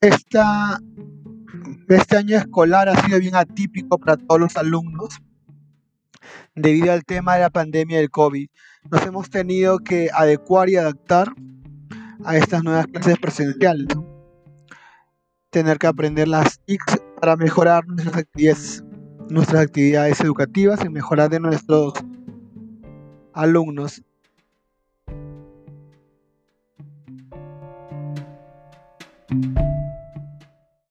Esta, este año escolar ha sido bien atípico para todos los alumnos debido al tema de la pandemia del COVID. Nos hemos tenido que adecuar y adaptar a estas nuevas clases presenciales. Tener que aprender las TICs para mejorar nuestras actividades, nuestras actividades educativas y mejorar de nuestros alumnos.